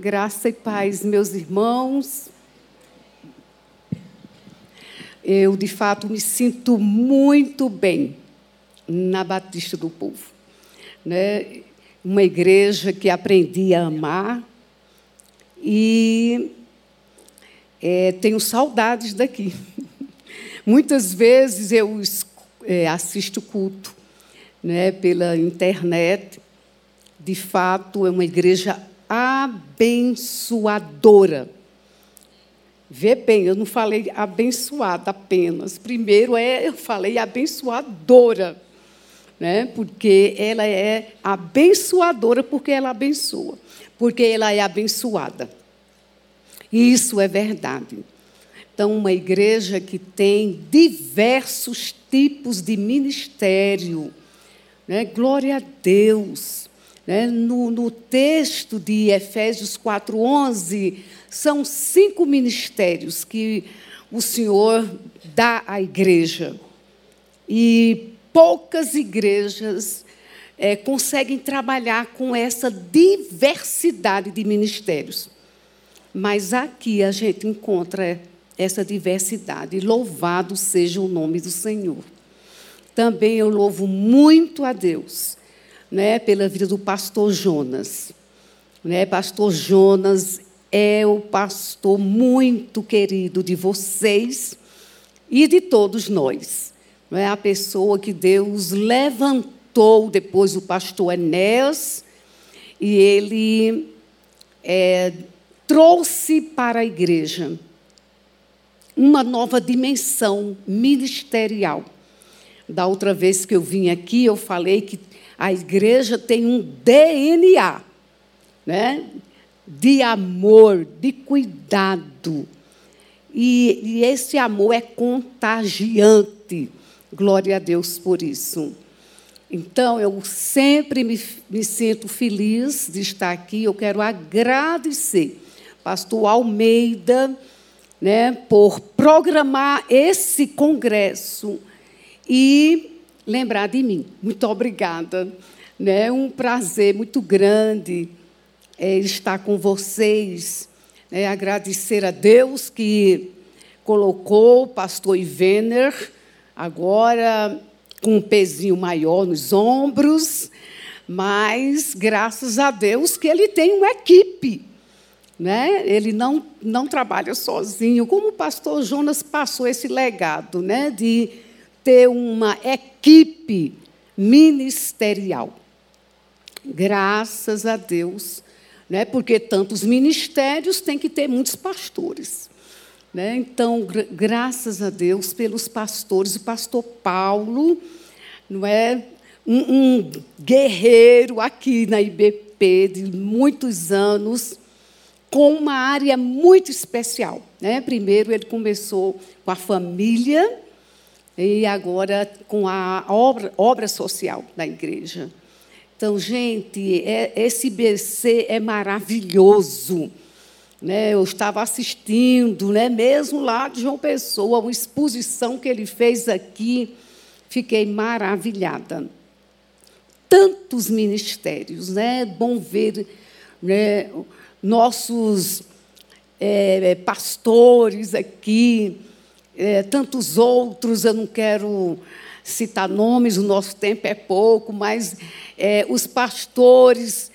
Graça e paz, meus irmãos. Eu, de fato, me sinto muito bem na Batista do Povo. Né? Uma igreja que aprendi a amar e é, tenho saudades daqui. Muitas vezes eu é, assisto culto né, pela internet. De fato, é uma igreja abençoadora. Vê bem, eu não falei abençoada apenas. Primeiro é, eu falei abençoadora, né? Porque ela é abençoadora porque ela abençoa, porque ela é abençoada. Isso é verdade. Então, uma igreja que tem diversos tipos de ministério, né? Glória a Deus. Né? No, no texto de Efésios 4,11, são cinco ministérios que o Senhor dá à igreja. E poucas igrejas é, conseguem trabalhar com essa diversidade de ministérios. Mas aqui a gente encontra essa diversidade. Louvado seja o nome do Senhor. Também eu louvo muito a Deus né, pela vida do pastor Jonas. Né, pastor Jonas é o pastor muito querido de vocês e de todos nós. É a pessoa que Deus levantou depois do pastor Enéas e ele é, trouxe para a igreja uma nova dimensão ministerial. Da outra vez que eu vim aqui, eu falei que a igreja tem um DNA, né? De amor, de cuidado. E, e esse amor é contagiante. Glória a Deus por isso. Então, eu sempre me, me sinto feliz de estar aqui. Eu quero agradecer, Pastor Almeida, né, por programar esse congresso e lembrar de mim. Muito obrigada. É um prazer muito grande é, estar com vocês. É, agradecer a Deus que colocou o pastor Ivener agora com um pezinho maior nos ombros, mas graças a Deus que ele tem uma equipe. Né? Ele não, não trabalha sozinho, como o pastor Jonas passou esse legado né? de ter uma equipe ministerial. Graças a Deus, né? porque tantos ministérios têm que ter muitos pastores. Né? Então, gra graças a Deus pelos pastores, o pastor Paulo, não é um, um guerreiro aqui na IBP de muitos anos, com uma área muito especial. Né? Primeiro, ele começou com a família, e agora com a obra, obra social da igreja. Então, gente, é, esse BC é maravilhoso. Né? Eu estava assistindo, né? mesmo lá de João Pessoa, uma exposição que ele fez aqui, fiquei maravilhada. Tantos ministérios, né? bom ver né? nossos é, pastores aqui, é, tantos outros, eu não quero citar nomes, o nosso tempo é pouco, mas é, os pastores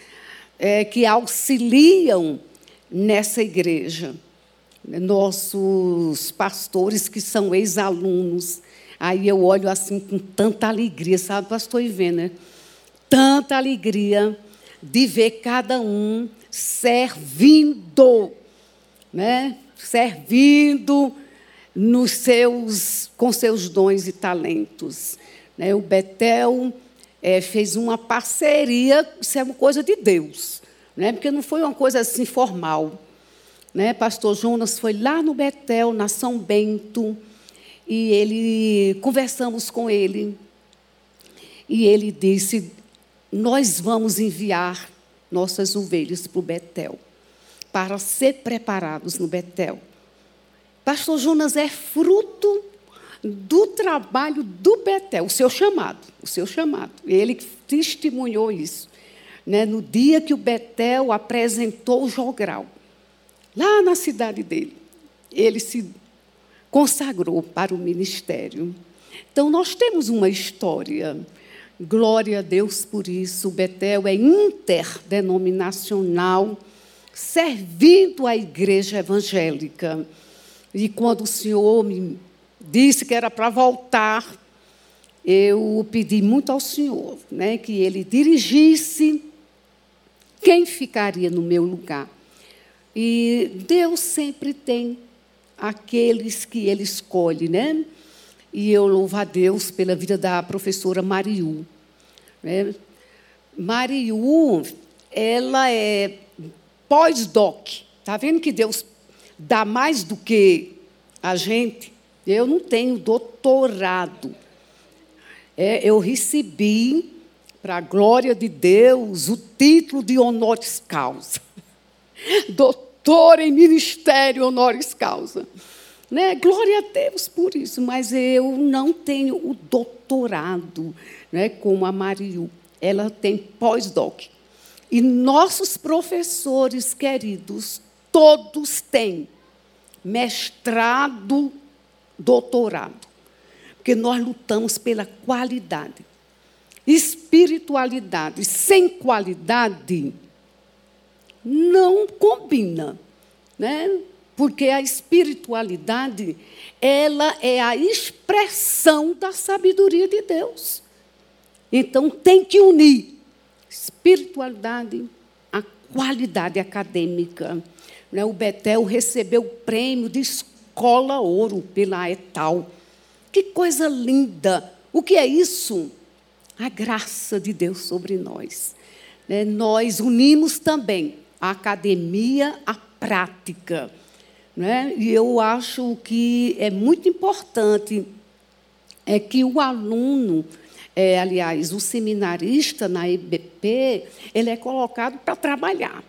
é, que auxiliam nessa igreja, nossos pastores que são ex-alunos. Aí eu olho assim com tanta alegria, sabe, pastor Ivena? Tanta alegria de ver cada um servindo, né? Servindo nos seus, com seus dons e talentos. Né? O Betel é, fez uma parceria, isso é uma coisa de Deus, né? porque não foi uma coisa assim formal. Né? Pastor Jonas foi lá no Betel, na São Bento, e ele conversamos com ele. E ele disse: Nós vamos enviar nossas ovelhas para o Betel, para ser preparados no Betel. Pastor Jonas é fruto do trabalho do Betel, o seu chamado, o seu chamado. Ele testemunhou isso. né, no dia que o Betel apresentou o jogral, lá na cidade dele. Ele se consagrou para o ministério. Então, nós temos uma história. Glória a Deus por isso. O Betel é interdenominacional, servindo a igreja evangélica. E quando o Senhor me disse que era para voltar, eu pedi muito ao Senhor né, que Ele dirigisse quem ficaria no meu lugar. E Deus sempre tem aqueles que Ele escolhe, né? E eu louvo a Deus pela vida da professora Mariu. Né? Mariu, ela é pós-doc. Está vendo que Deus dá mais do que a gente? Eu não tenho doutorado. É, eu recebi, para a glória de Deus, o título de honoris causa. Doutor em ministério honoris causa. Né? Glória a Deus por isso, mas eu não tenho o doutorado, né, como a Mariu. Ela tem pós-doc. E nossos professores queridos, todos têm mestrado, doutorado. Porque nós lutamos pela qualidade. Espiritualidade sem qualidade não combina, né? Porque a espiritualidade, ela é a expressão da sabedoria de Deus. Então tem que unir espiritualidade à qualidade acadêmica. Né? O Betel recebeu o prêmio de escola ouro pela ETAL. Que coisa linda! O que é isso? A graça de Deus sobre nós. Né? Nós unimos também a academia à prática. Né? E eu acho que é muito importante é que o aluno, é, aliás, o seminarista na IBP, ele é colocado para trabalhar.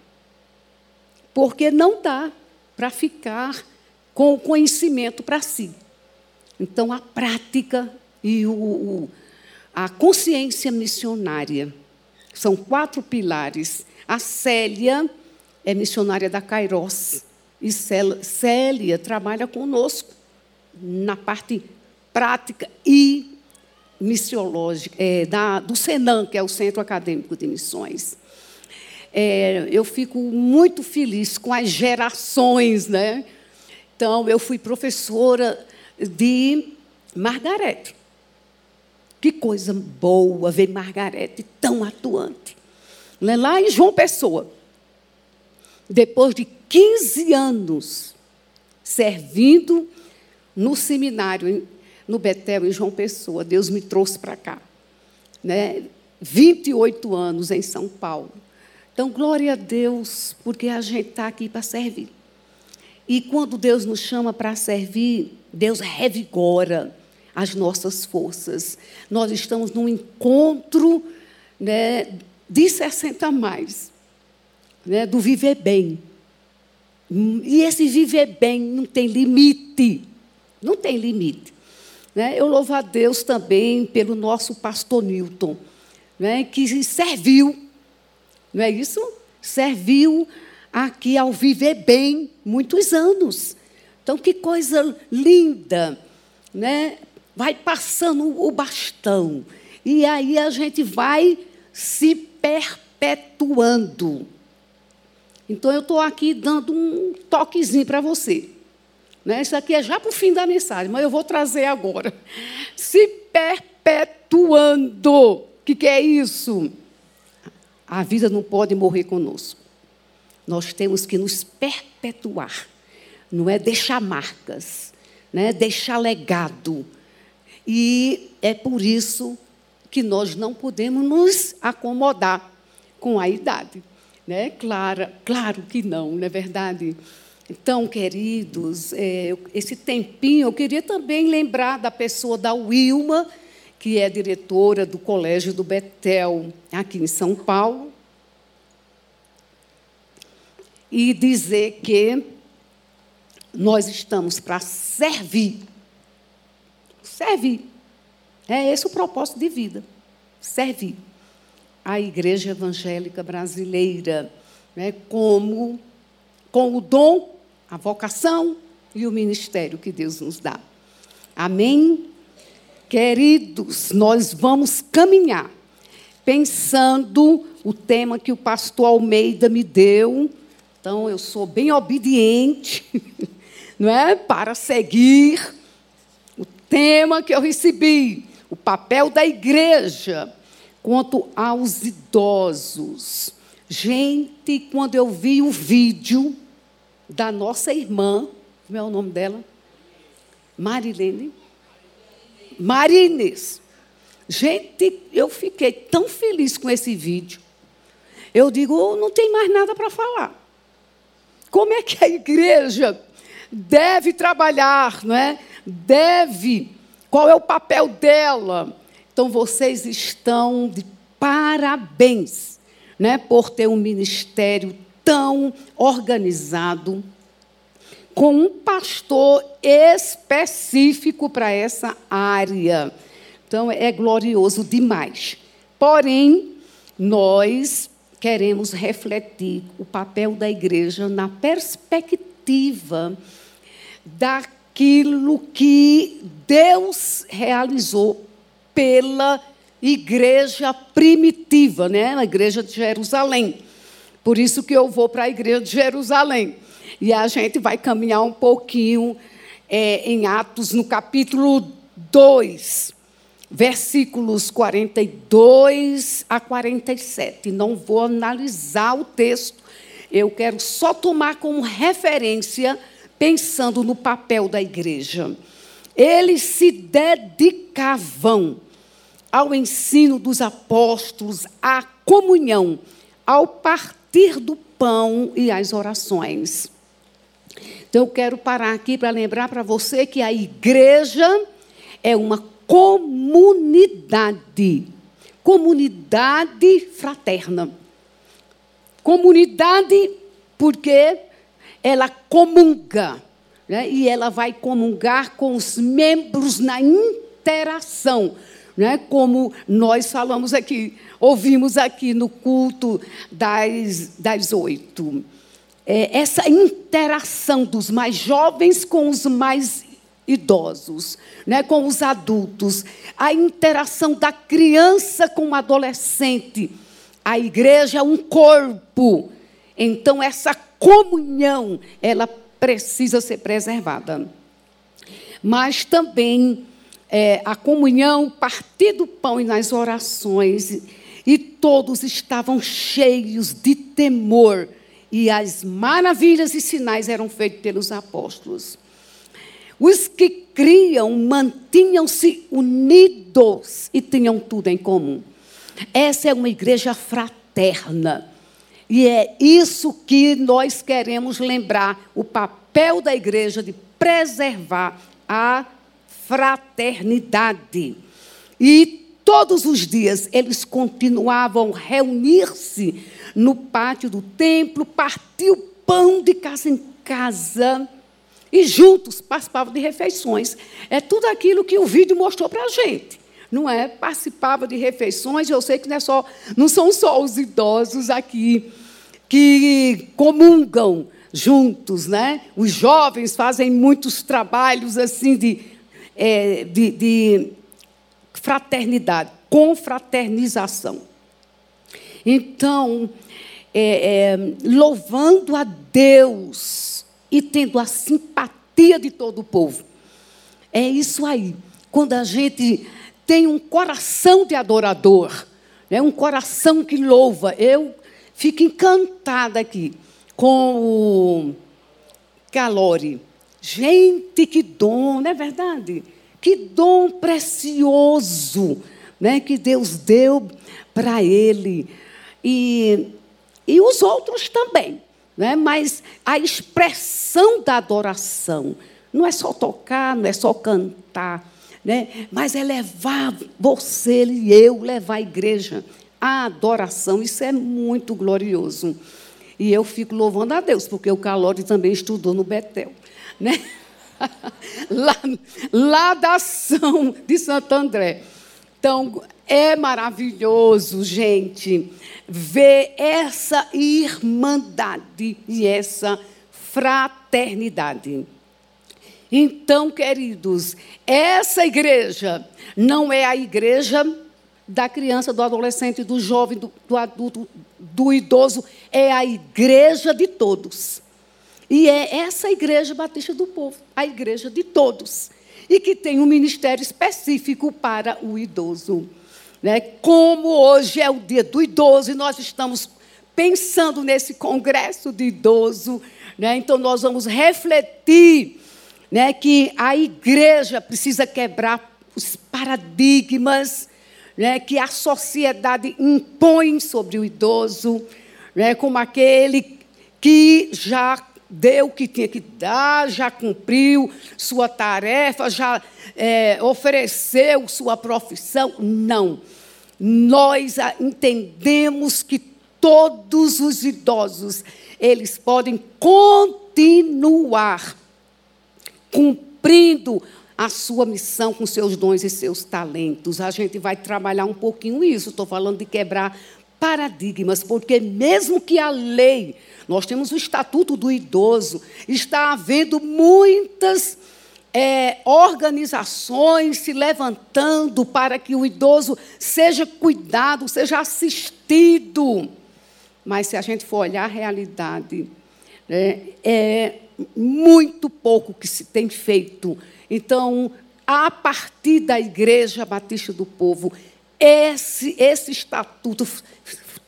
Porque não dá para ficar com o conhecimento para si. Então, a prática e o, o, a consciência missionária são quatro pilares. A Célia é missionária da Kairos. E Célia trabalha conosco na parte prática e missiológica é, da, do Senan, que é o Centro Acadêmico de Missões. É, eu fico muito feliz com as gerações, né? Então, eu fui professora de Margarete. Que coisa boa ver Margarete tão atuante. Né? Lá em João Pessoa. Depois de 15 anos servindo no seminário, no Betel, em João Pessoa, Deus me trouxe para cá. Né? 28 anos em São Paulo. Então, glória a Deus, porque a gente está aqui para servir. E quando Deus nos chama para servir, Deus revigora as nossas forças. Nós estamos num encontro né, de 60 mais, né, do viver bem. E esse viver bem não tem limite. Não tem limite. Né? Eu louvo a Deus também pelo nosso pastor Newton, né, que serviu, não é isso? Serviu aqui ao viver bem muitos anos. Então, que coisa linda, né? Vai passando o bastão. E aí a gente vai se perpetuando. Então, eu estou aqui dando um toquezinho para você. Né? Isso aqui é já para o fim da mensagem, mas eu vou trazer agora. Se perpetuando. O que, que é isso? A vida não pode morrer conosco. Nós temos que nos perpetuar, não é deixar marcas, né? deixar legado. E é por isso que nós não podemos nos acomodar com a idade. Né? Claro, claro que não, não é verdade? Então, queridos, é, esse tempinho, eu queria também lembrar da pessoa da Wilma, que é diretora do Colégio do Betel, aqui em São Paulo, e dizer que nós estamos para servir. Servir. É esse o propósito de vida. Servir. a Igreja Evangélica Brasileira, né, como com o dom, a vocação e o ministério que Deus nos dá. Amém? Queridos, nós vamos caminhar pensando o tema que o pastor Almeida me deu. Então, eu sou bem obediente, não é? Para seguir o tema que eu recebi, o papel da igreja quanto aos idosos. Gente, quando eu vi o vídeo da nossa irmã, como é o nome dela? Marilene. Marines. Gente, eu fiquei tão feliz com esse vídeo. Eu digo, oh, não tem mais nada para falar. Como é que a igreja deve trabalhar, não é? Deve. Qual é o papel dela? Então vocês estão de parabéns, né, por ter um ministério tão organizado com um pastor específico para essa área. Então, é glorioso demais. Porém, nós queremos refletir o papel da igreja na perspectiva daquilo que Deus realizou pela igreja primitiva, né? a igreja de Jerusalém. Por isso que eu vou para a igreja de Jerusalém. E a gente vai caminhar um pouquinho é, em Atos, no capítulo 2 versículos 42 a 47. Não vou analisar o texto, eu quero só tomar como referência, pensando no papel da igreja. Eles se dedicavam ao ensino dos apóstolos, à comunhão, ao partir do pão e às orações. Então, eu quero parar aqui para lembrar para você que a igreja é uma comunidade. Comunidade fraterna. Comunidade porque ela comunga. Né? E ela vai comungar com os membros na interação. Né? Como nós falamos aqui, ouvimos aqui no culto das, das oito. É, essa interação dos mais jovens com os mais idosos, né, com os adultos, a interação da criança com o adolescente. A igreja é um corpo. Então essa comunhão, ela precisa ser preservada. Mas também é, a comunhão, partir do pão e nas orações, e todos estavam cheios de temor, e as maravilhas e sinais eram feitos pelos apóstolos. Os que criam mantinham-se unidos e tinham tudo em comum. Essa é uma igreja fraterna. E é isso que nós queremos lembrar: o papel da igreja de preservar a fraternidade. E todos os dias eles continuavam reunir-se no pátio do templo, partir o pão de casa em casa e juntos participavam de refeições. É tudo aquilo que o vídeo mostrou para a gente. Não é? Participava de refeições, eu sei que não, é só, não são só os idosos aqui que comungam juntos, né? Os jovens fazem muitos trabalhos assim de, é, de, de fraternidade, confraternização. Então, é, é, louvando a Deus e tendo a simpatia de todo o povo. É isso aí. Quando a gente tem um coração de adorador, né, um coração que louva. Eu fico encantada aqui com o Calori. Gente, que dom, não é verdade? Que dom precioso né, que Deus deu para ele. E, e os outros também. Né? Mas a expressão da adoração não é só tocar, não é só cantar, né? mas é levar você e eu, levar a igreja à adoração. Isso é muito glorioso. E eu fico louvando a Deus, porque o Calori também estudou no Betel. Né? lá, lá da ação de Santo André. Então, é maravilhoso, gente, ver essa irmandade e essa fraternidade. Então, queridos, essa igreja não é a igreja da criança, do adolescente, do jovem, do, do adulto, do idoso, é a igreja de todos. E é essa igreja batista do povo, a igreja de todos e que tem um ministério específico para o idoso. Né? Como hoje é o dia do idoso e nós estamos pensando nesse congresso de idoso, né? então nós vamos refletir né, que a igreja precisa quebrar os paradigmas né, que a sociedade impõe sobre o idoso, né, como aquele que já deu o que tinha que dar, já cumpriu sua tarefa, já é, ofereceu sua profissão. Não. Nós entendemos que todos os idosos, eles podem continuar cumprindo a sua missão com seus dons e seus talentos. A gente vai trabalhar um pouquinho isso. Estou falando de quebrar paradigmas, porque mesmo que a lei nós temos o Estatuto do Idoso. Está havendo muitas é, organizações se levantando para que o idoso seja cuidado, seja assistido. Mas se a gente for olhar a realidade, né, é muito pouco que se tem feito. Então, a partir da Igreja Batista do Povo, esse, esse estatuto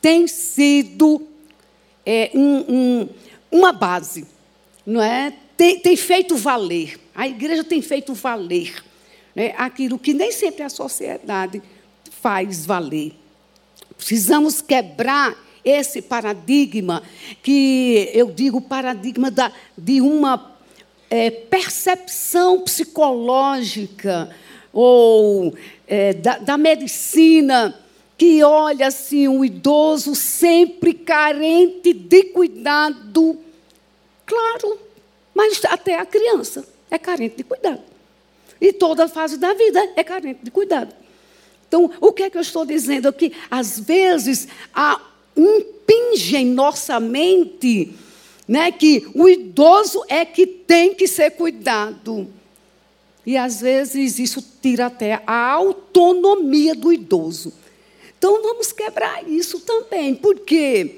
tem sido é, um, um, uma base, não é? Tem, tem, feito valer. A igreja tem feito valer né? aquilo que nem sempre a sociedade faz valer. Precisamos quebrar esse paradigma que eu digo paradigma da, de uma é, percepção psicológica ou é, da, da medicina que olha assim o idoso sempre carente de cuidado. Claro, mas até a criança é carente de cuidado. E toda a fase da vida é carente de cuidado. Então, o que é que eu estou dizendo aqui? Às vezes, há impinge em nossa mente né, que o idoso é que tem que ser cuidado. E às vezes isso tira até a autonomia do idoso. Então vamos quebrar isso também. Por quê?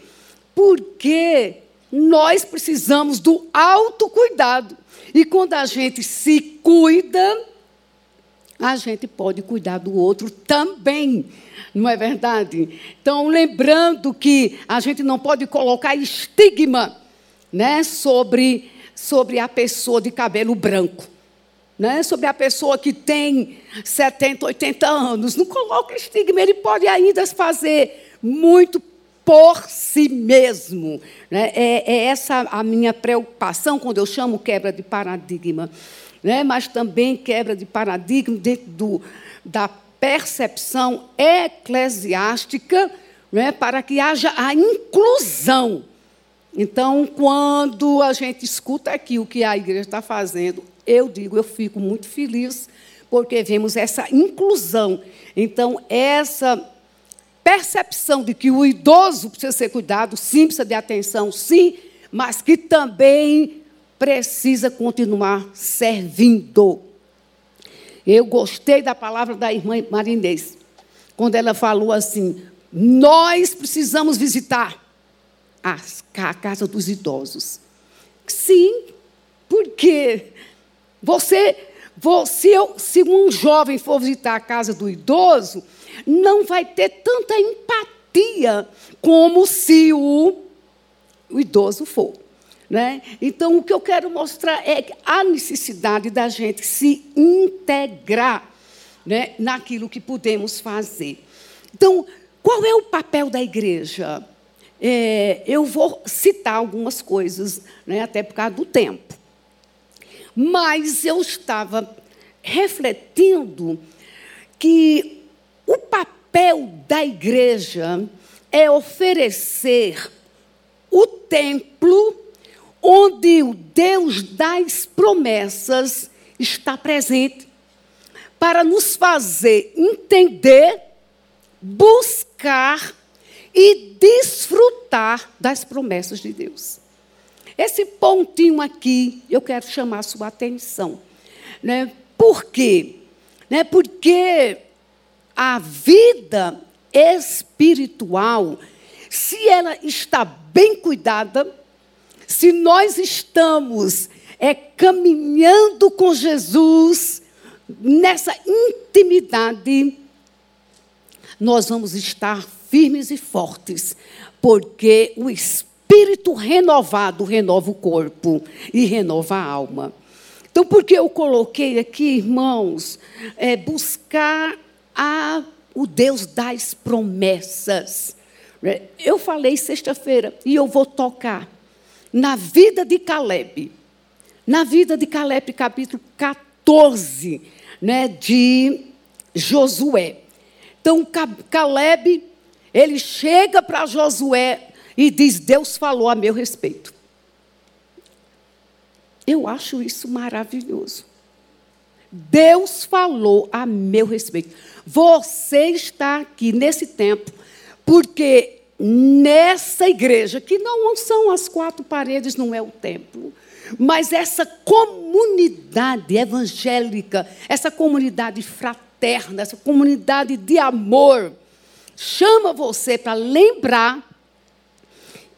Porque nós precisamos do autocuidado. E quando a gente se cuida, a gente pode cuidar do outro também. Não é verdade? Então, lembrando que a gente não pode colocar estigma né, sobre, sobre a pessoa de cabelo branco né, sobre a pessoa que tem 70, 80 anos. Não coloca estigma, ele pode ainda fazer muito por si mesmo. Né? É, é, essa a minha preocupação quando eu chamo quebra de paradigma. Né? Mas também quebra de paradigma dentro do, da percepção eclesiástica né? para que haja a inclusão. Então, quando a gente escuta aqui o que a igreja está fazendo, eu digo, eu fico muito feliz, porque vemos essa inclusão. Então, essa percepção de que o idoso precisa ser cuidado, sim, precisa de atenção, sim, mas que também precisa continuar servindo. Eu gostei da palavra da irmã Marinês, quando ela falou assim: nós precisamos visitar a casa dos idosos. Sim, porque você, você, se um jovem for visitar a casa do idoso, não vai ter tanta empatia como se o, o idoso for. Né? Então, o que eu quero mostrar é a necessidade da gente se integrar né, naquilo que podemos fazer. Então, qual é o papel da igreja? É, eu vou citar algumas coisas, né, até por causa do tempo. Mas eu estava refletindo que o papel da igreja é oferecer o templo onde o Deus das promessas está presente. para nos fazer entender, buscar e desfrutar das promessas de Deus. Esse pontinho aqui, eu quero chamar a sua atenção. Né? Por quê? Né? Porque a vida espiritual, se ela está bem cuidada, se nós estamos é, caminhando com Jesus nessa intimidade, nós vamos estar firmes e fortes, porque o espírito renovado renova o corpo e renova a alma. Então, por que eu coloquei aqui, irmãos, é buscar a, o Deus das promessas. Eu falei sexta-feira e eu vou tocar na vida de Caleb. Na vida de Caleb, capítulo 14, né, de Josué. Então, Caleb ele chega para Josué e diz: Deus falou a meu respeito. Eu acho isso maravilhoso. Deus falou a meu respeito. Você está aqui nesse tempo, porque nessa igreja, que não são as quatro paredes, não é o templo, mas essa comunidade evangélica, essa comunidade fraterna, essa comunidade de amor, chama você para lembrar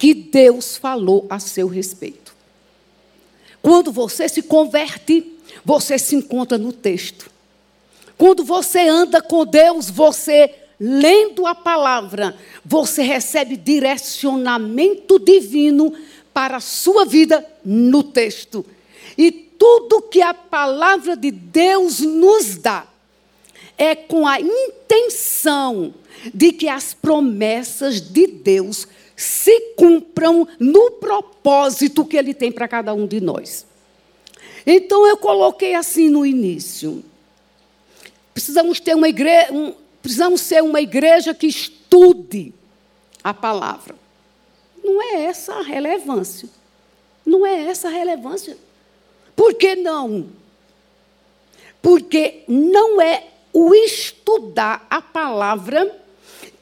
que Deus falou a seu respeito. Quando você se converte, você se encontra no texto. Quando você anda com Deus, você lendo a palavra, você recebe direcionamento divino para a sua vida no texto. E tudo que a palavra de Deus nos dá é com a intenção de que as promessas de Deus se cumpram no propósito que Ele tem para cada um de nós. Então eu coloquei assim no início. Precisamos ter uma igreja, um, precisamos ser uma igreja que estude a palavra. Não é essa a relevância. Não é essa a relevância. Por que não? Porque não é o estudar a palavra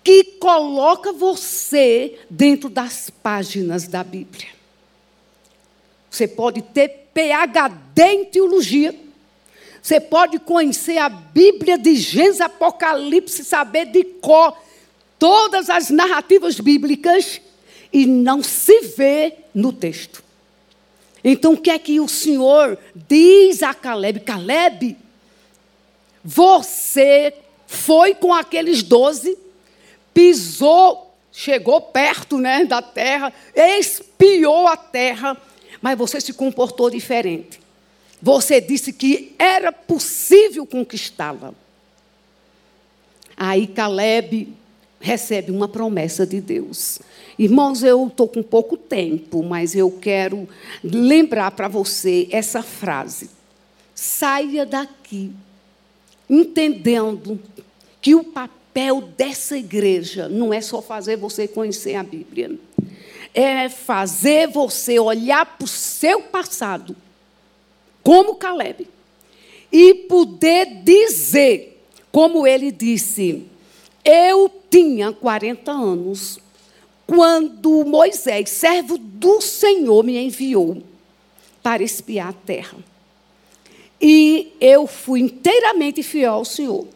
que coloca você dentro das páginas da Bíblia. Você pode ter PhD em teologia. Você pode conhecer a Bíblia de Gênesis Apocalipse, saber de cor todas as narrativas bíblicas e não se ver no texto. Então, o que é que o Senhor diz a Caleb? Caleb, você foi com aqueles doze, pisou, chegou perto né, da terra, espiou a terra, mas você se comportou diferente. Você disse que era possível conquistá-la. Aí Caleb recebe uma promessa de Deus. Irmãos, eu estou com pouco tempo, mas eu quero lembrar para você essa frase. Saia daqui entendendo que o papel dessa igreja não é só fazer você conhecer a Bíblia, é fazer você olhar para o seu passado, como Caleb, e poder dizer, como ele disse, eu tinha 40 anos quando Moisés, servo do Senhor, me enviou para espiar a terra. E eu fui inteiramente fiel ao Senhor.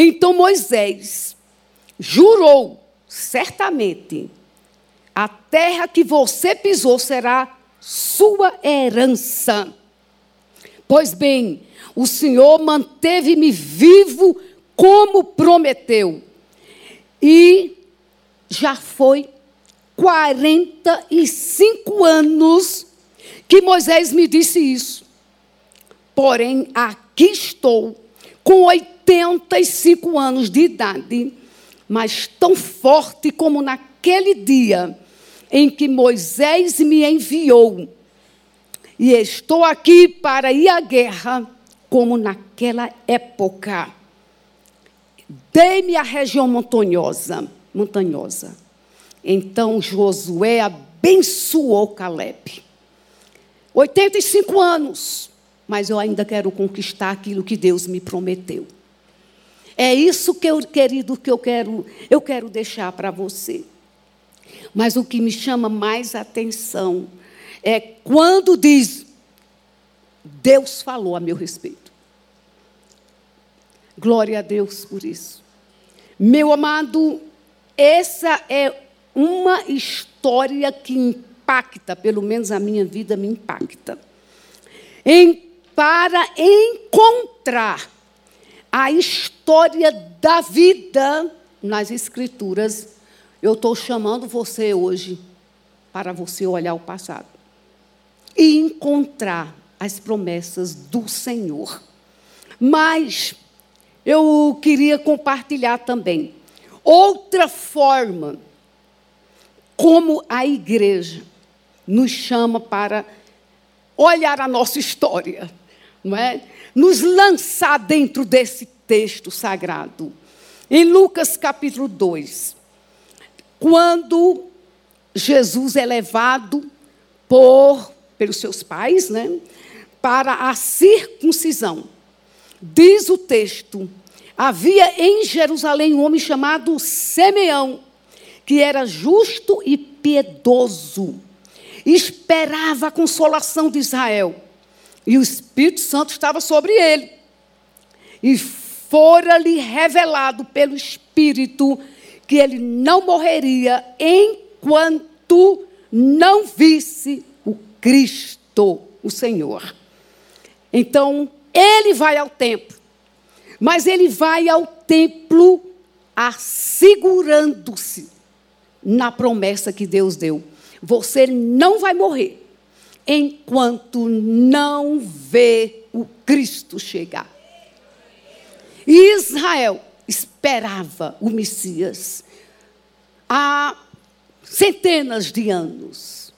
Então Moisés jurou, certamente, a terra que você pisou será sua herança. Pois bem, o Senhor manteve-me vivo como prometeu. E já foi 45 anos que Moisés me disse isso. Porém, aqui estou, com 85 anos de idade, mas tão forte como naquele dia em que Moisés me enviou. E estou aqui para ir à guerra, como naquela época. Dei-me a região montanhosa, montanhosa. Então Josué abençoou Caleb. 85 anos. mas eu ainda quero conquistar aquilo que Deus me prometeu. É isso que eu, querido, que eu quero, eu quero deixar para você. Mas o que me chama mais atenção é quando diz Deus falou a meu respeito. Glória a Deus por isso. Meu amado, essa é uma história que impacta, pelo menos a minha vida me impacta. Em, para encontrar a história da vida nas Escrituras, eu estou chamando você hoje para você olhar o passado e encontrar as promessas do Senhor. Mas eu queria compartilhar também outra forma como a igreja nos chama para olhar a nossa história, não é? Nos lançar dentro desse texto sagrado. Em Lucas capítulo 2, quando Jesus é levado por pelos seus pais, né, para a circuncisão. Diz o texto: havia em Jerusalém um homem chamado Simeão, que era justo e piedoso, esperava a consolação de Israel, e o Espírito Santo estava sobre ele. E fora-lhe revelado pelo Espírito que ele não morreria enquanto não visse o Cristo, o Senhor. Então, ele vai ao templo, mas ele vai ao templo assegurando-se na promessa que Deus deu. Você não vai morrer enquanto não vê o Cristo chegar. Israel esperava o Messias há centenas de anos.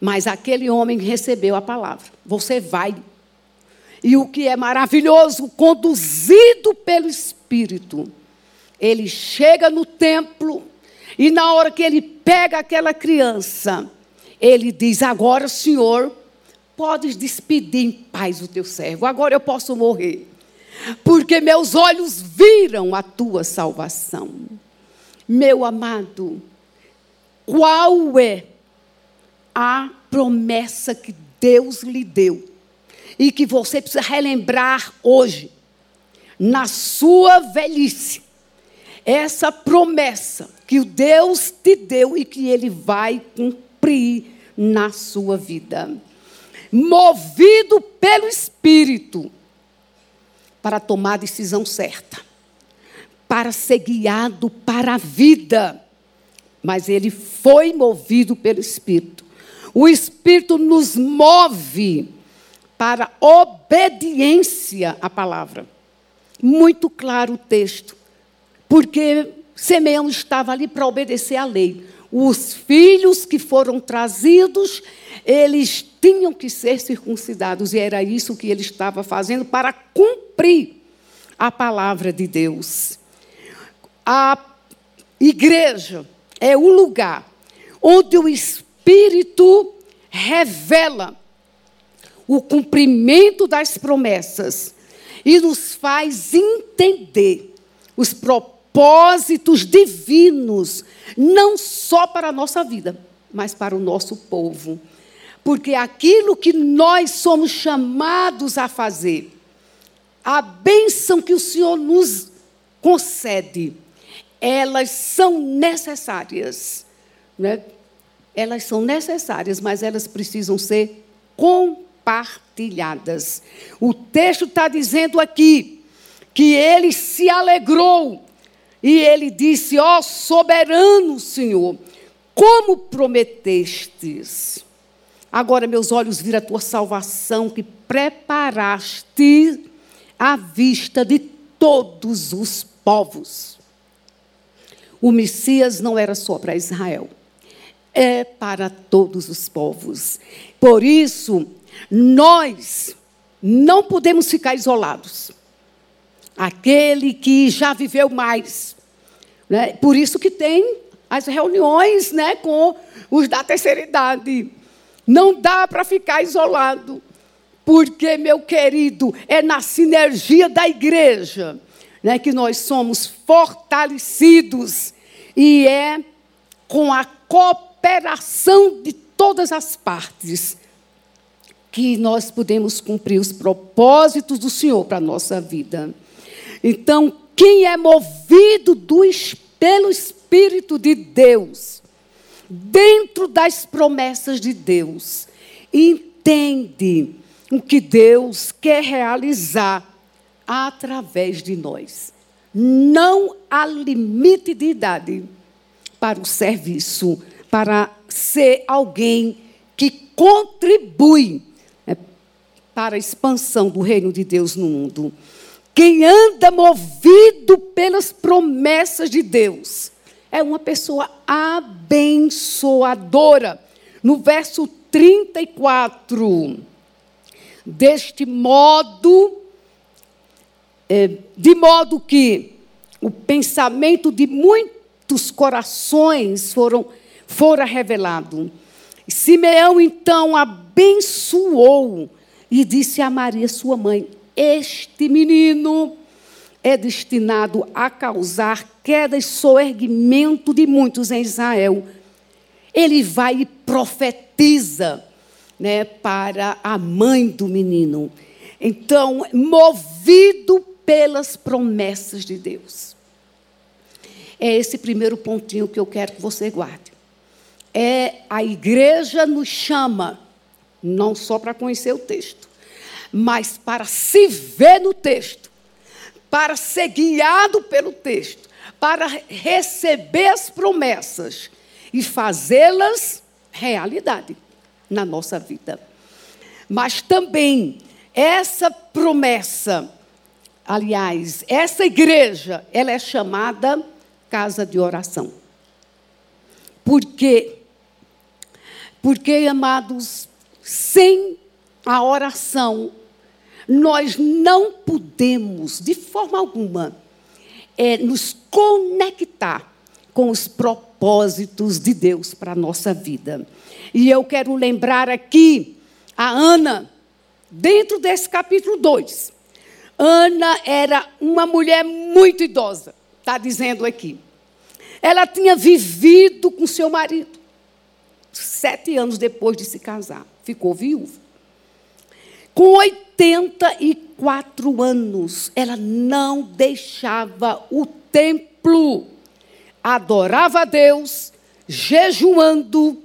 Mas aquele homem recebeu a palavra: você vai e o que é maravilhoso, conduzido pelo Espírito. Ele chega no templo e na hora que ele pega aquela criança, ele diz: Agora, Senhor, podes despedir em paz o teu servo, agora eu posso morrer, porque meus olhos viram a tua salvação. Meu amado, qual é a promessa que Deus lhe deu? e que você precisa relembrar hoje, na sua velhice, essa promessa que Deus te deu e que Ele vai cumprir na sua vida. Movido pelo Espírito, para tomar a decisão certa, para ser guiado para a vida. Mas ele foi movido pelo Espírito. O Espírito nos move para obediência à palavra. Muito claro o texto, porque Simeão estava ali para obedecer à lei. Os filhos que foram trazidos, eles tinham que ser circuncidados, e era isso que ele estava fazendo para cumprir a palavra de Deus. A igreja é o lugar onde o Espírito revela o cumprimento das promessas e nos faz entender os propósitos divinos, não só para a nossa vida, mas para o nosso povo. Porque aquilo que nós somos chamados a fazer, a bênção que o Senhor nos concede, elas são necessárias. Né? Elas são necessárias, mas elas precisam ser compartilhadas partilhadas. O texto está dizendo aqui que ele se alegrou e ele disse: Ó oh, soberano Senhor, como prometestes. Agora meus olhos viram a tua salvação que preparaste à vista de todos os povos. O Messias não era só para Israel, é para todos os povos. Por isso, nós não podemos ficar isolados. Aquele que já viveu mais. Né? Por isso que tem as reuniões né, com os da terceira idade. Não dá para ficar isolado. Porque, meu querido, é na sinergia da igreja né, que nós somos fortalecidos e é com a cooperação de todas as partes que nós podemos cumprir os propósitos do Senhor para a nossa vida. Então, quem é movido do, pelo Espírito de Deus, dentro das promessas de Deus, entende o que Deus quer realizar através de nós. Não há limite de idade para o serviço, para ser alguém que contribui né, para a expansão do reino de Deus no mundo. Quem anda movido pelas promessas de Deus é uma pessoa abençoadora. No verso 34, deste modo, é, de modo que o pensamento de muitos corações foram, fora revelado. Simeão então abençoou e disse a Maria, sua mãe: Este menino é destinado a causar queda e soerguimento de muitos em Israel. Ele vai e profetiza né, para a mãe do menino. Então, movido pelas promessas de Deus. É esse primeiro pontinho que eu quero que você guarde. É a igreja nos chama não só para conhecer o texto, mas para se ver no texto, para ser guiado pelo texto, para receber as promessas e fazê-las realidade na nossa vida. Mas também essa promessa Aliás, essa igreja, ela é chamada casa de oração. Por quê? Porque, amados, sem a oração, nós não podemos, de forma alguma, é, nos conectar com os propósitos de Deus para a nossa vida. E eu quero lembrar aqui a Ana, dentro desse capítulo 2. Ana era uma mulher muito idosa, está dizendo aqui. Ela tinha vivido com seu marido. Sete anos depois de se casar, ficou viúva. Com 84 anos, ela não deixava o templo. Adorava a Deus, jejuando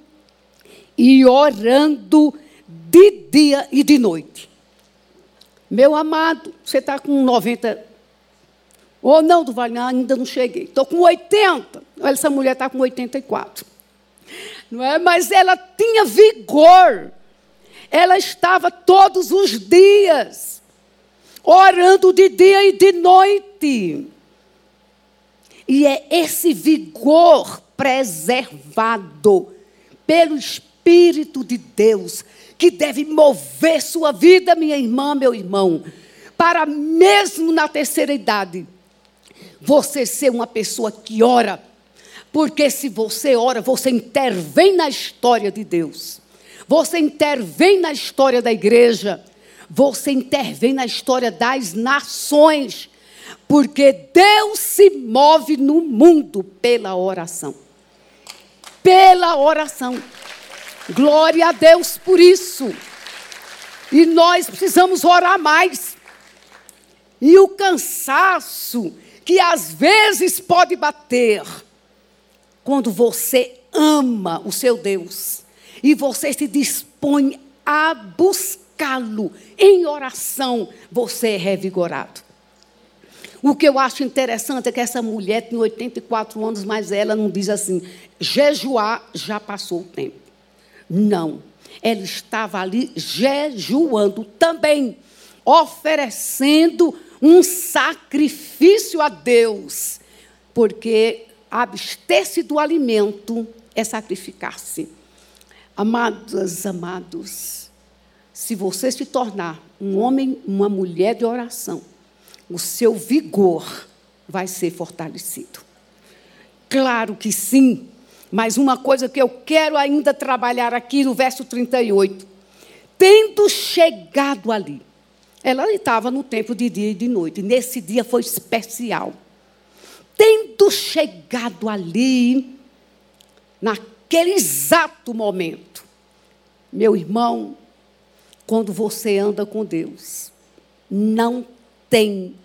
e orando de dia e de noite. Meu amado, você está com 90. Ou não, do ainda não cheguei. Estou com 80. Olha, essa mulher está com 84. Não é? Mas ela tinha vigor. Ela estava todos os dias orando de dia e de noite. E é esse vigor preservado pelo Espírito de Deus que deve mover sua vida, minha irmã, meu irmão, para mesmo na terceira idade, você ser uma pessoa que ora. Porque se você ora, você intervém na história de Deus. Você intervém na história da igreja. Você intervém na história das nações. Porque Deus se move no mundo pela oração. Pela oração. Glória a Deus por isso. E nós precisamos orar mais. E o cansaço que às vezes pode bater quando você ama o seu Deus e você se dispõe a buscá-lo em oração, você é revigorado. O que eu acho interessante é que essa mulher tem 84 anos, mas ela não diz assim: jejuar já passou o tempo. Não. Ela estava ali jejuando também, oferecendo um sacrifício a Deus, porque abster-se do alimento é sacrificar-se. Amadas, amados, se você se tornar um homem, uma mulher de oração, o seu vigor vai ser fortalecido. Claro que sim, mas uma coisa que eu quero ainda trabalhar aqui no verso 38. tendo chegado ali, ela estava no tempo de dia e de noite, nesse dia foi especial. Tendo chegado ali, naquele exato momento, meu irmão, quando você anda com Deus, não tem,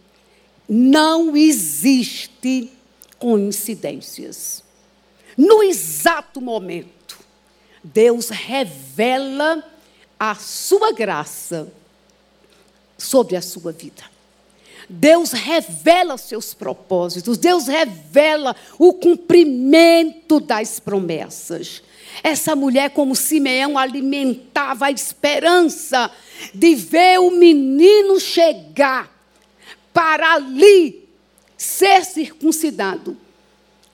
não existe coincidências. No exato momento, Deus revela a sua graça sobre a sua vida. Deus revela seus propósitos, Deus revela o cumprimento das promessas. Essa mulher, como Simeão, alimentava a esperança de ver o menino chegar para ali ser circuncidado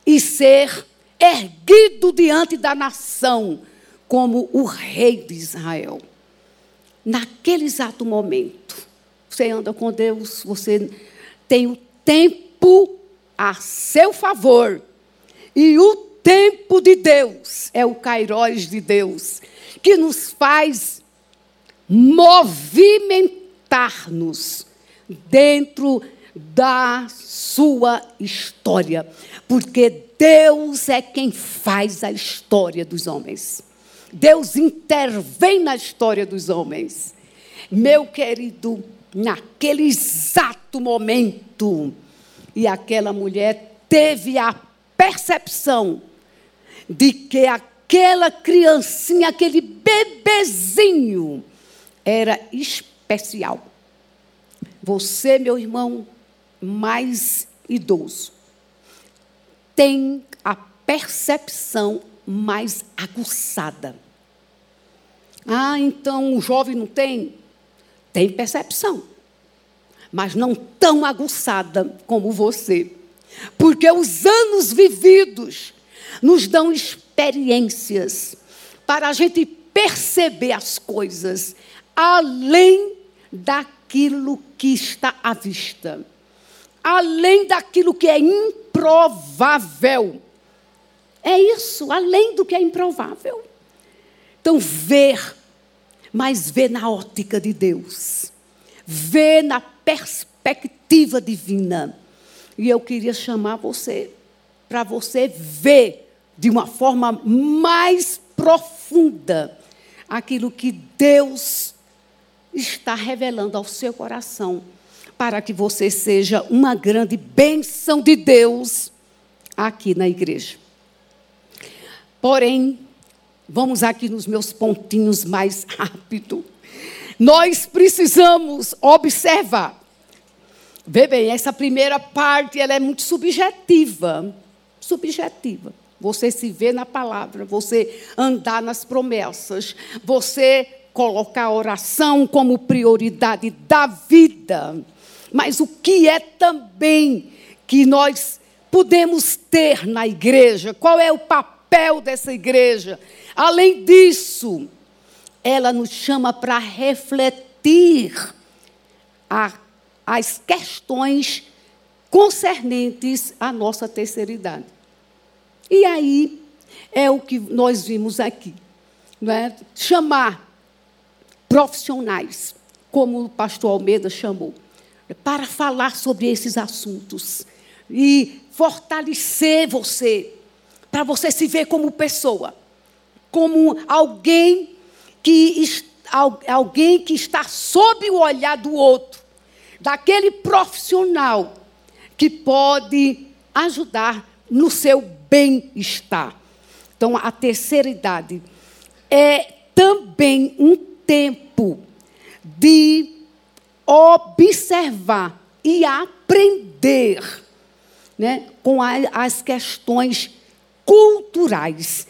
e ser erguido diante da nação como o rei de Israel. Naquele exato momento, você anda com Deus, você tem o tempo a seu favor. E o tempo de Deus é o Cairóis de Deus, que nos faz movimentar-nos dentro da sua história, porque Deus é quem faz a história dos homens. Deus intervém na história dos homens. Meu querido, naquele exato momento, e aquela mulher teve a percepção de que aquela criancinha, aquele bebezinho, era especial. Você, meu irmão, mais idoso, tem a percepção mais aguçada. Ah, então o jovem não tem? Tem percepção, mas não tão aguçada como você. Porque os anos vividos nos dão experiências para a gente perceber as coisas além daquilo que está à vista, além daquilo que é improvável. É isso, além do que é improvável. Então, ver, mas ver na ótica de Deus, ver na perspectiva divina. E eu queria chamar você, para você ver de uma forma mais profunda aquilo que Deus está revelando ao seu coração, para que você seja uma grande bênção de Deus aqui na igreja. Porém, vamos aqui nos meus pontinhos mais rápido. Nós precisamos observar. Vê bem, essa primeira parte ela é muito subjetiva. Subjetiva. Você se vê na palavra, você andar nas promessas, você colocar a oração como prioridade da vida. Mas o que é também que nós podemos ter na igreja? Qual é o papel? dessa igreja. Além disso, ela nos chama para refletir a, as questões concernentes à nossa terceira idade. E aí é o que nós vimos aqui. É? Chamar profissionais, como o pastor Almeida chamou, para falar sobre esses assuntos e fortalecer você para você se ver como pessoa, como alguém que, alguém que está sob o olhar do outro, daquele profissional que pode ajudar no seu bem-estar. Então, a terceira idade é também um tempo de observar e aprender né, com as questões culturais,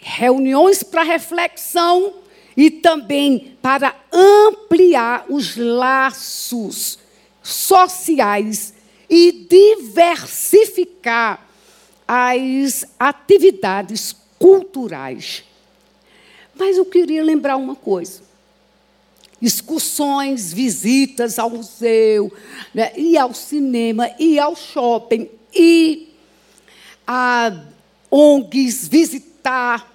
reuniões para reflexão e também para ampliar os laços sociais e diversificar as atividades culturais. Mas eu queria lembrar uma coisa. Excursões, visitas ao museu, né, e ao cinema, e ao shopping, e a ONGs, visitar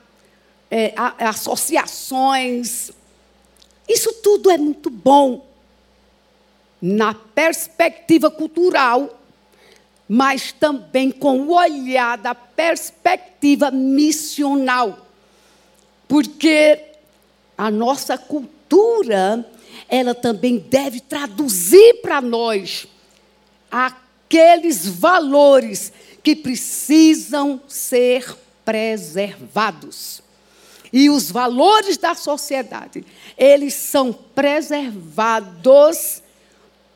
é, associações. Isso tudo é muito bom na perspectiva cultural, mas também com o olhar da perspectiva missional. Porque a nossa cultura, ela também deve traduzir para nós aqueles valores que precisam ser preservados. E os valores da sociedade, eles são preservados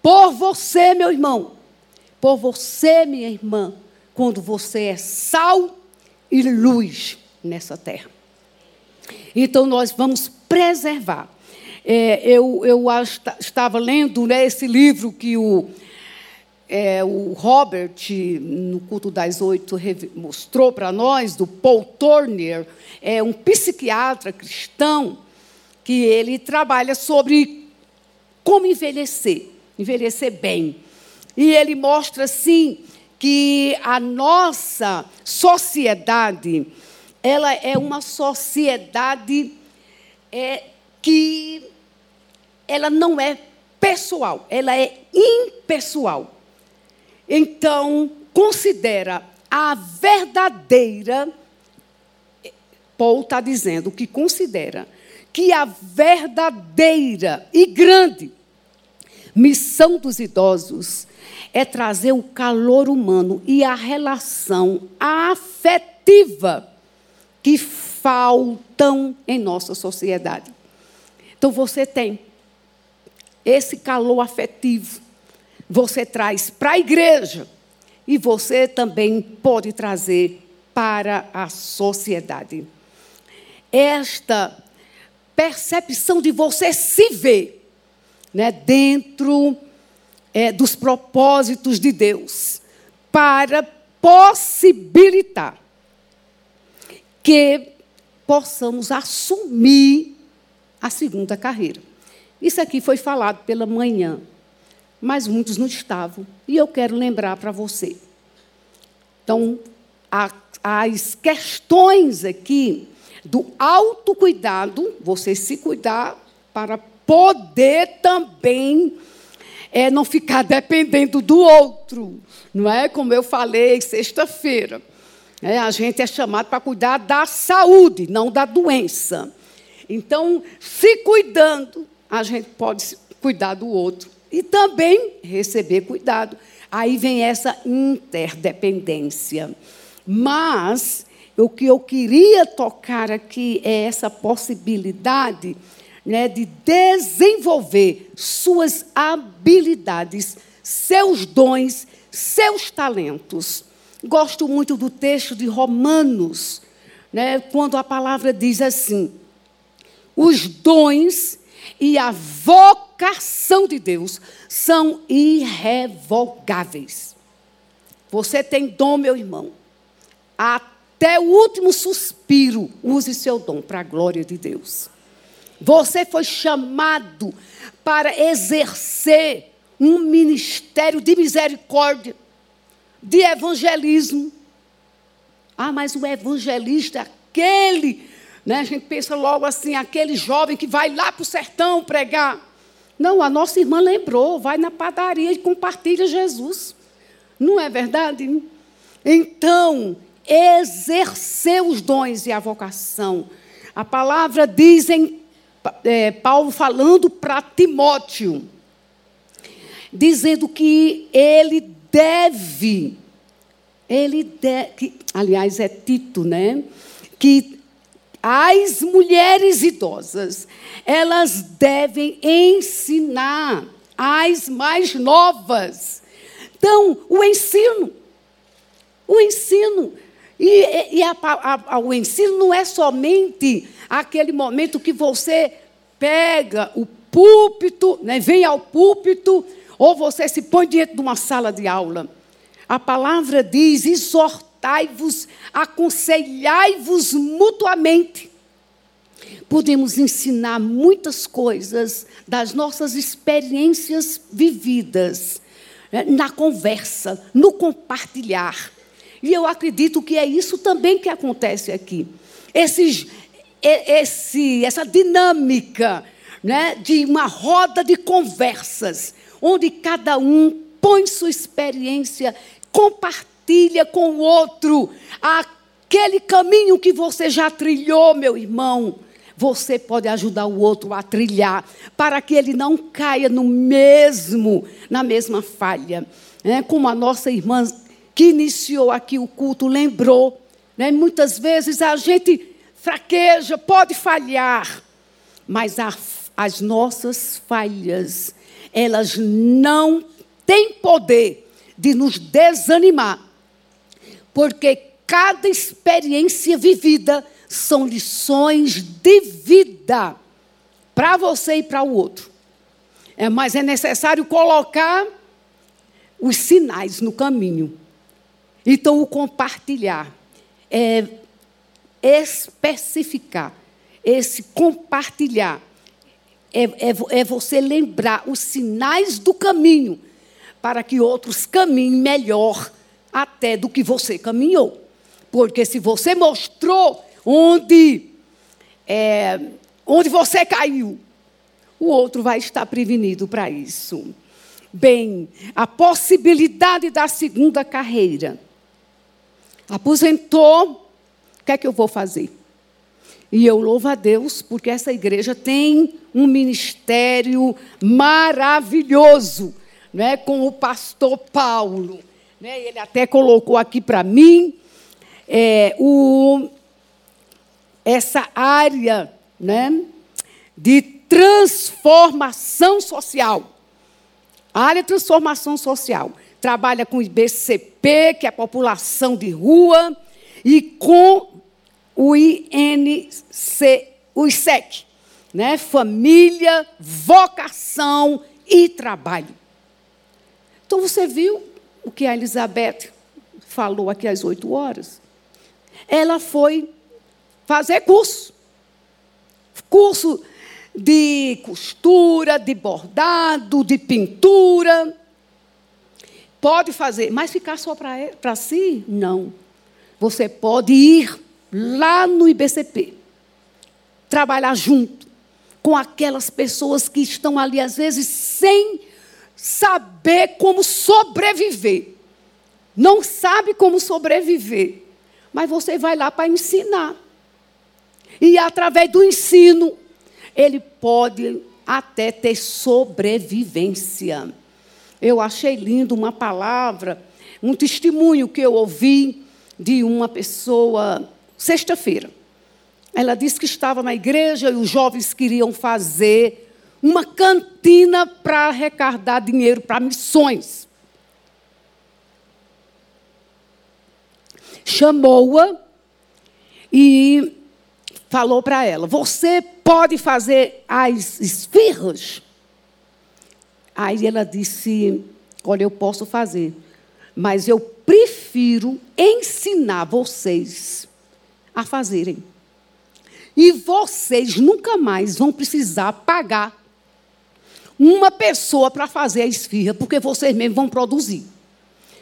por você, meu irmão, por você, minha irmã, quando você é sal e luz nessa terra. Então, nós vamos preservar. É, eu, eu estava lendo né, esse livro que o é, o Robert, no culto das oito, mostrou para nós, do Paul Turner, é um psiquiatra cristão, que ele trabalha sobre como envelhecer, envelhecer bem. E ele mostra, assim, que a nossa sociedade, ela é uma sociedade é, que ela não é pessoal, ela é impessoal. Então, considera a verdadeira. Paul está dizendo que considera que a verdadeira e grande missão dos idosos é trazer o calor humano e a relação afetiva que faltam em nossa sociedade. Então você tem esse calor afetivo você traz para a igreja e você também pode trazer para a sociedade. Esta percepção de você se ver né, dentro é, dos propósitos de Deus para possibilitar que possamos assumir a segunda carreira. Isso aqui foi falado pela manhã mas muitos não estavam. E eu quero lembrar para você. Então, as questões aqui do autocuidado, você se cuidar para poder também é, não ficar dependendo do outro. Não é como eu falei sexta-feira. É, a gente é chamado para cuidar da saúde, não da doença. Então, se cuidando, a gente pode cuidar do outro e também receber cuidado. Aí vem essa interdependência. Mas o que eu queria tocar aqui é essa possibilidade né, de desenvolver suas habilidades, seus dons, seus talentos. Gosto muito do texto de Romanos, né, quando a palavra diz assim: os dons e a vocação de Deus são irrevogáveis. Você tem dom, meu irmão. Até o último suspiro, use seu dom para a glória de Deus. Você foi chamado para exercer um ministério de misericórdia, de evangelismo. Ah, mas o evangelista, aquele né? A gente pensa logo assim, aquele jovem que vai lá para o sertão pregar. Não, a nossa irmã lembrou, vai na padaria e compartilha Jesus. Não é verdade? Então, exercer os dons e a vocação. A palavra diz em é, Paulo falando para Timóteo, dizendo que ele deve, ele deve, aliás, é Tito, né? Que as mulheres idosas, elas devem ensinar as mais novas. Então, o ensino. O ensino. E, e a, a, o ensino não é somente aquele momento que você pega o púlpito, né, vem ao púlpito, ou você se põe diante de uma sala de aula. A palavra diz: exortai-vos, aconselhai-vos mutuamente. Podemos ensinar muitas coisas das nossas experiências vividas, né, na conversa, no compartilhar. E eu acredito que é isso também que acontece aqui. Esses, esse, essa dinâmica né, de uma roda de conversas, onde cada um põe sua experiência, compartilha com o outro aquele caminho que você já trilhou, meu irmão. Você pode ajudar o outro a trilhar para que ele não caia no mesmo, na mesma falha. É, como a nossa irmã que iniciou aqui o culto lembrou, né? muitas vezes a gente fraqueja, pode falhar, mas a, as nossas falhas, elas não têm poder de nos desanimar, porque cada experiência vivida são lições de vida para você e para o outro. É, mas é necessário colocar os sinais no caminho. Então, o compartilhar é especificar, esse compartilhar, é, é, é você lembrar os sinais do caminho para que outros caminhem melhor até do que você caminhou. Porque se você mostrou onde, é, onde você caiu, o outro vai estar prevenido para isso. Bem, a possibilidade da segunda carreira. Aposentou, o que é que eu vou fazer? E eu louvo a Deus porque essa igreja tem um ministério maravilhoso né, com o pastor Paulo. Né, ele até colocou aqui para mim é, o, essa área né, de transformação social. A área de transformação social. Trabalha com o IBCP, que é a população de rua, e com o INC, o ISEC, né? Família, vocação e trabalho. Então você viu o que a Elizabeth falou aqui às oito horas? Ela foi fazer curso. Curso de costura, de bordado, de pintura. Pode fazer, mas ficar só para si? Não. Você pode ir lá no IBCP, trabalhar junto com aquelas pessoas que estão ali, às vezes, sem saber como sobreviver. Não sabe como sobreviver. Mas você vai lá para ensinar. E através do ensino, ele pode até ter sobrevivência. Eu achei lindo uma palavra, um testemunho que eu ouvi de uma pessoa sexta-feira. Ela disse que estava na igreja e os jovens queriam fazer uma cantina para arrecadar dinheiro para missões. Chamou-a e falou para ela: Você pode fazer as esfirras? Aí ela disse: Olha, eu posso fazer, mas eu prefiro ensinar vocês a fazerem. E vocês nunca mais vão precisar pagar uma pessoa para fazer a esfirra, porque vocês mesmos vão produzir.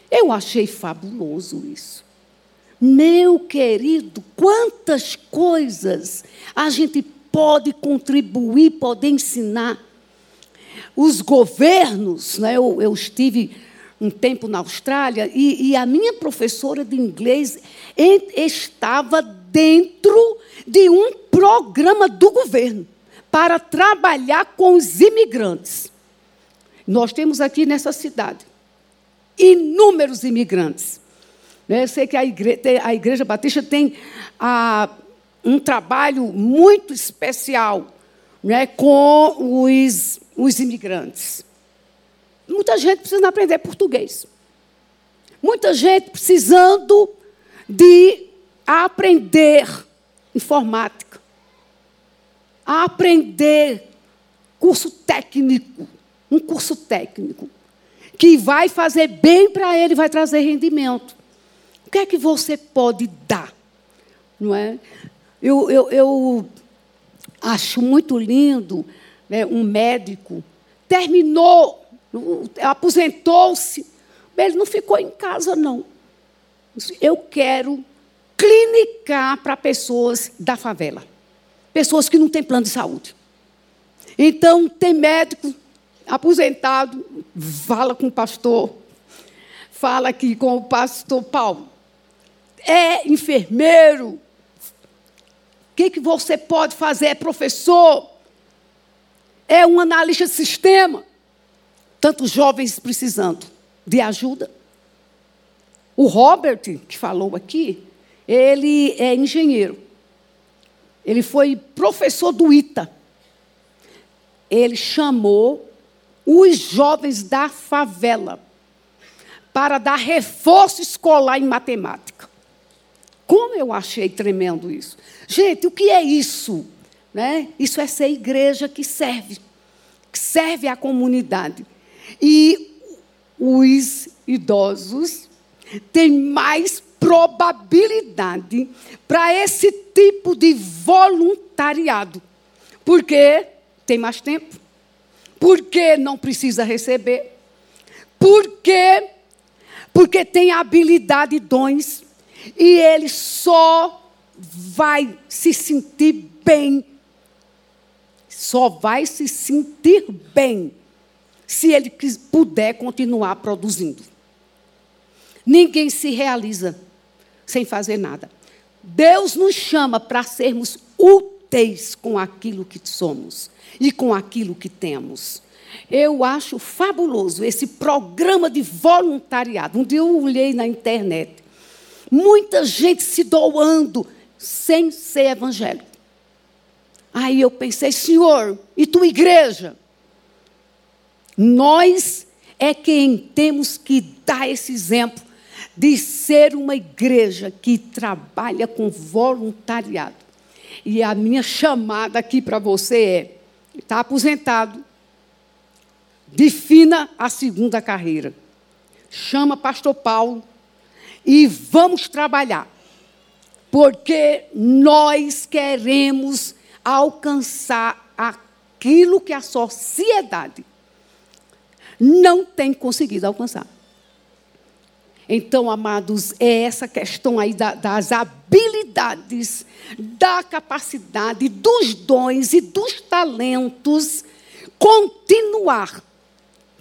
Eu achei fabuloso isso. Meu querido, quantas coisas a gente pode contribuir, pode ensinar. Os governos, né, eu, eu estive um tempo na Austrália e, e, a minha professora de inglês estava dentro de um programa do governo para trabalhar com os imigrantes. Nós temos aqui nessa cidade inúmeros imigrantes. Né, eu sei que a Igreja, a igreja Batista tem a, um trabalho muito especial né, com os, os imigrantes. Muita gente precisa aprender português. Muita gente precisando de aprender informática aprender curso técnico, um curso técnico, que vai fazer bem para ele, vai trazer rendimento. O que é que você pode dar? Não é? Eu, eu, eu acho muito lindo né, um médico, terminou, aposentou-se, ele não ficou em casa, não. Eu quero clinicar para pessoas da favela. Pessoas que não têm plano de saúde. Então, tem médico aposentado, fala com o pastor, fala aqui com o pastor Paulo. É enfermeiro. O que, que você pode fazer? É professor. É um analista de sistema. Tantos jovens precisando de ajuda. O Robert, que falou aqui, ele é engenheiro. Ele foi professor do ITA. Ele chamou os jovens da favela para dar reforço escolar em matemática. Como eu achei tremendo isso. Gente, o que é isso? Né? Isso é ser igreja que serve, que serve à comunidade. E os idosos têm mais probabilidade para esse tipo de voluntariado. Porque tem mais tempo. Porque não precisa receber. Porque porque tem habilidade e dons e ele só vai se sentir bem. Só vai se sentir bem se ele puder continuar produzindo. Ninguém se realiza sem fazer nada. Deus nos chama para sermos úteis com aquilo que somos e com aquilo que temos. Eu acho fabuloso esse programa de voluntariado. Um dia eu olhei na internet. Muita gente se doando sem ser evangélico. Aí eu pensei, Senhor, e tua igreja? Nós é quem temos que dar esse exemplo de ser uma igreja que trabalha com voluntariado. E a minha chamada aqui para você é: está aposentado, defina a segunda carreira. Chama pastor Paulo e vamos trabalhar. Porque nós queremos alcançar aquilo que a sociedade não tem conseguido alcançar. Então, amados, é essa questão aí das habilidades, da capacidade, dos dons e dos talentos continuar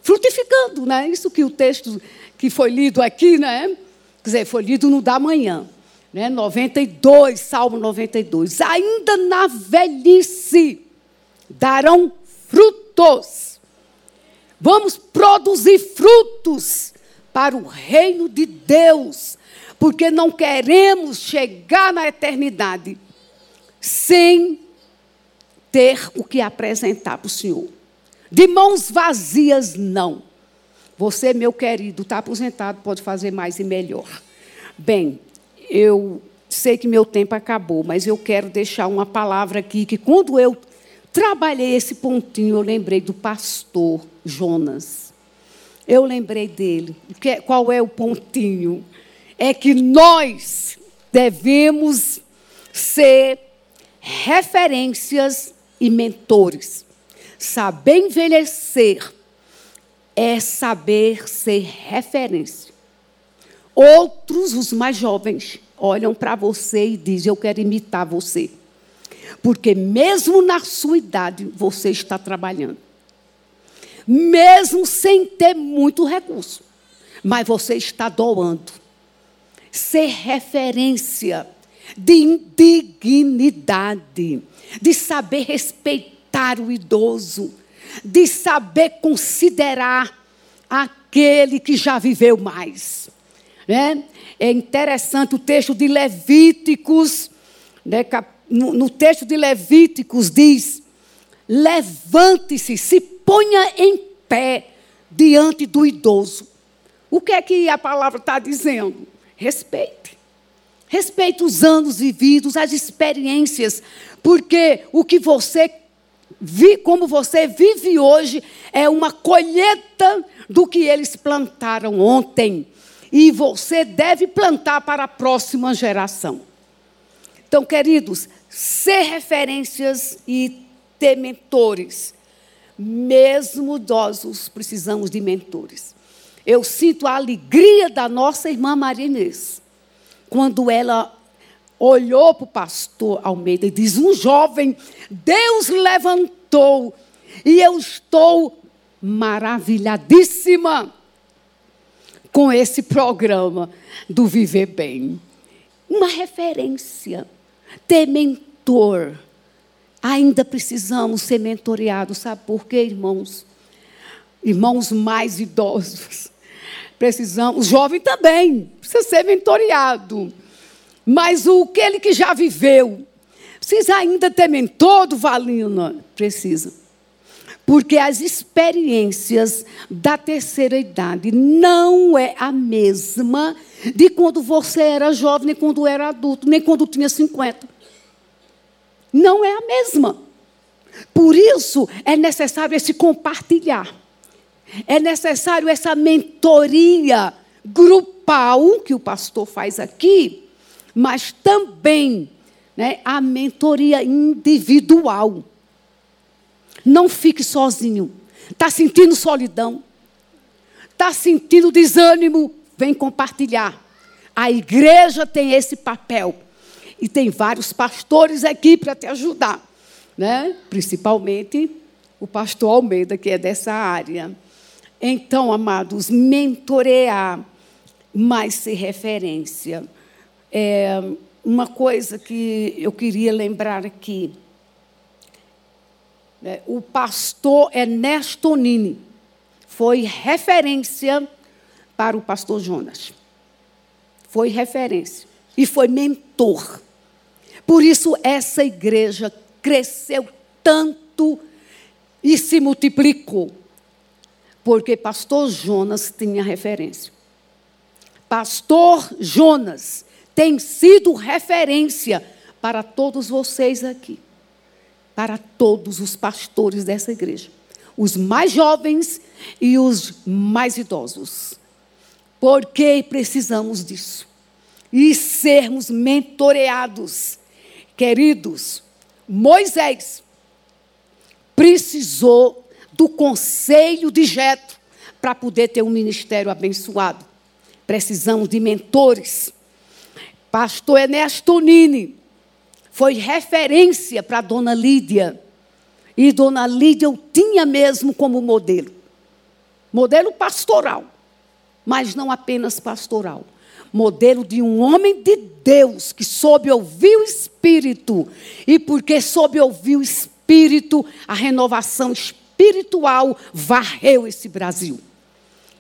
frutificando, né? Isso que o texto que foi lido aqui, né? Quer dizer, foi lido no da manhã, né? 92, Salmo 92. Ainda na velhice darão frutos. Vamos produzir frutos para o reino de Deus, porque não queremos chegar na eternidade sem ter o que apresentar para o Senhor. De mãos vazias, não. Você, meu querido, está aposentado, pode fazer mais e melhor. Bem, eu sei que meu tempo acabou, mas eu quero deixar uma palavra aqui que quando eu trabalhei esse pontinho, eu lembrei do pastor Jonas. Eu lembrei dele. Qual é o pontinho? É que nós devemos ser referências e mentores. Saber envelhecer é saber ser referência. Outros, os mais jovens, olham para você e dizem: Eu quero imitar você. Porque, mesmo na sua idade, você está trabalhando mesmo sem ter muito recurso. Mas você está doando. Ser referência de indignidade, de saber respeitar o idoso, de saber considerar aquele que já viveu mais. Né? É interessante o texto de Levíticos, né? no, texto de Levíticos diz: levante-se, se ponha em pé diante do idoso. O que é que a palavra está dizendo? Respeite. Respeite os anos vividos, as experiências, porque o que você vi, como você vive hoje, é uma colheita do que eles plantaram ontem. E você deve plantar para a próxima geração. Então, queridos, ser referências e ter mentores mesmo idosos, precisamos de mentores. Eu sinto a alegria da nossa irmã Maria Inês, quando ela olhou para o pastor Almeida e diz: Um jovem, Deus levantou E eu estou maravilhadíssima com esse programa do Viver Bem. Uma referência, ter mentor. Ainda precisamos ser mentoreados, sabe por quê, irmãos? Irmãos mais idosos. Precisamos, jovem também, precisa ser mentoreado. Mas o aquele que já viveu, precisa ainda ter mentor Valina? Precisa. Porque as experiências da terceira idade não é a mesma de quando você era jovem, nem quando era adulto, nem quando tinha 50. Não é a mesma. Por isso é necessário esse compartilhar. É necessário essa mentoria grupal que o pastor faz aqui, mas também né, a mentoria individual. Não fique sozinho. Está sentindo solidão? Está sentindo desânimo? Vem compartilhar. A igreja tem esse papel. E tem vários pastores aqui para te ajudar. Né? Principalmente o pastor Almeida, que é dessa área. Então, amados, mentorear, mas ser referência. É uma coisa que eu queria lembrar aqui. Né? O pastor Ernesto Nini foi referência para o pastor Jonas. Foi referência. E foi mentor. Por isso, essa igreja cresceu tanto e se multiplicou. Porque pastor Jonas tinha referência. Pastor Jonas tem sido referência para todos vocês aqui para todos os pastores dessa igreja, os mais jovens e os mais idosos. Porque precisamos disso. E sermos mentoreados. Queridos, Moisés precisou do conselho de Jetro para poder ter um ministério abençoado. Precisamos de mentores. Pastor Ernesto Nini foi referência para Dona Lídia. E Dona Lídia eu tinha mesmo como modelo. Modelo pastoral, mas não apenas pastoral. Modelo de um homem de Deus que soube ouvir o Espírito. E porque soube ouvir o Espírito, a renovação espiritual varreu esse Brasil.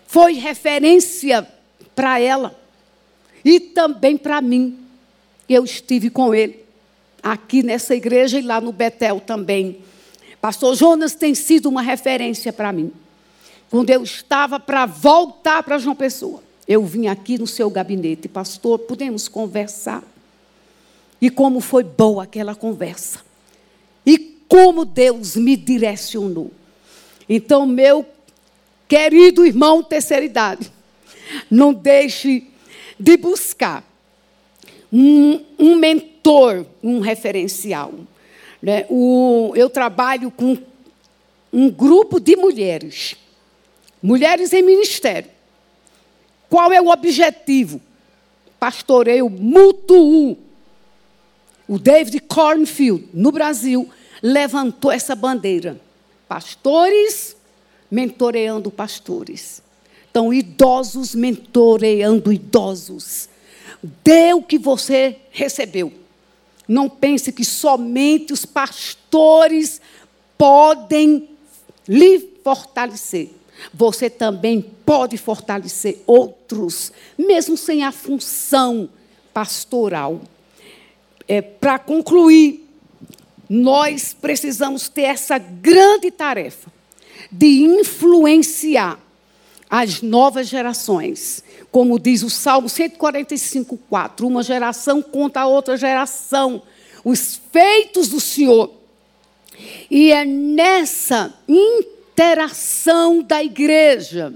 Foi referência para ela e também para mim. Eu estive com ele aqui nessa igreja e lá no Betel também. Pastor Jonas tem sido uma referência para mim. Quando eu estava para voltar para João Pessoa, eu vim aqui no seu gabinete, pastor, podemos conversar. E como foi boa aquela conversa. E como Deus me direcionou. Então, meu querido irmão terceira idade, não deixe de buscar um, um mentor, um referencial. Né? O, eu trabalho com um grupo de mulheres, mulheres em ministério. Qual é o objetivo? Pastoreio mútuo. O David Cornfield, no Brasil, levantou essa bandeira. Pastores mentoreando pastores. Então, idosos mentoreando idosos. Dê o que você recebeu. Não pense que somente os pastores podem lhe fortalecer. Você também pode fortalecer outros, mesmo sem a função pastoral. É, Para concluir, nós precisamos ter essa grande tarefa de influenciar as novas gerações. Como diz o Salmo 145, 4, uma geração conta a outra geração, os feitos do Senhor. E é nessa interação da igreja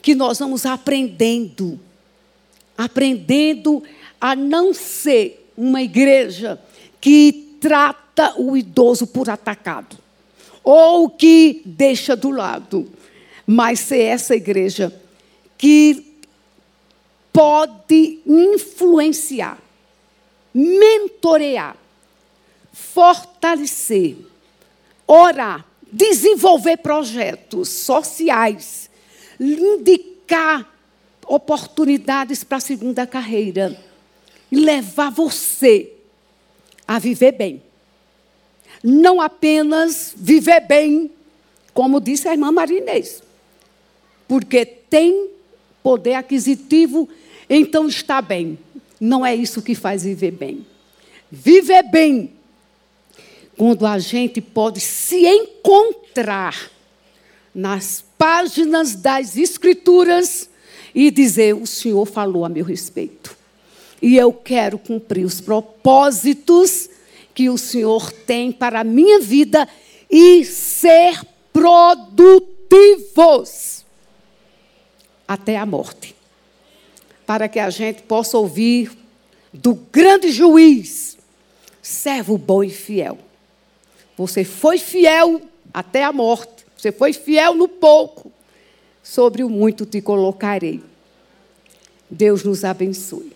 que nós vamos aprendendo, aprendendo a não ser uma igreja que trata o idoso por atacado, ou que deixa do lado mas ser essa igreja que pode influenciar, mentorear, fortalecer, orar, desenvolver projetos sociais, indicar oportunidades para a segunda carreira e levar você a viver bem. Não apenas viver bem, como disse a irmã Marinês, porque tem poder aquisitivo, então está bem. Não é isso que faz viver bem. Viver bem quando a gente pode se encontrar nas páginas das Escrituras e dizer: O Senhor falou a meu respeito. E eu quero cumprir os propósitos que o Senhor tem para a minha vida e ser produtivos até a morte. Para que a gente possa ouvir do grande juiz, servo bom e fiel. Você foi fiel até a morte. Você foi fiel no pouco. Sobre o muito te colocarei. Deus nos abençoe.